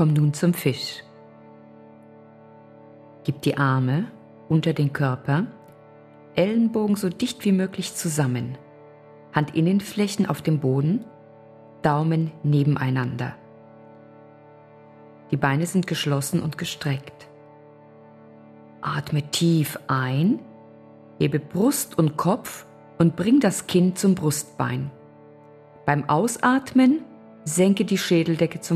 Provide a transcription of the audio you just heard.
Komm nun zum Fisch. Gib die Arme unter den Körper, Ellenbogen so dicht wie möglich zusammen, Handinnenflächen auf dem Boden, Daumen nebeneinander. Die Beine sind geschlossen und gestreckt. Atme tief ein, hebe Brust und Kopf und bring das Kinn zum Brustbein. Beim Ausatmen senke die Schädeldecke zum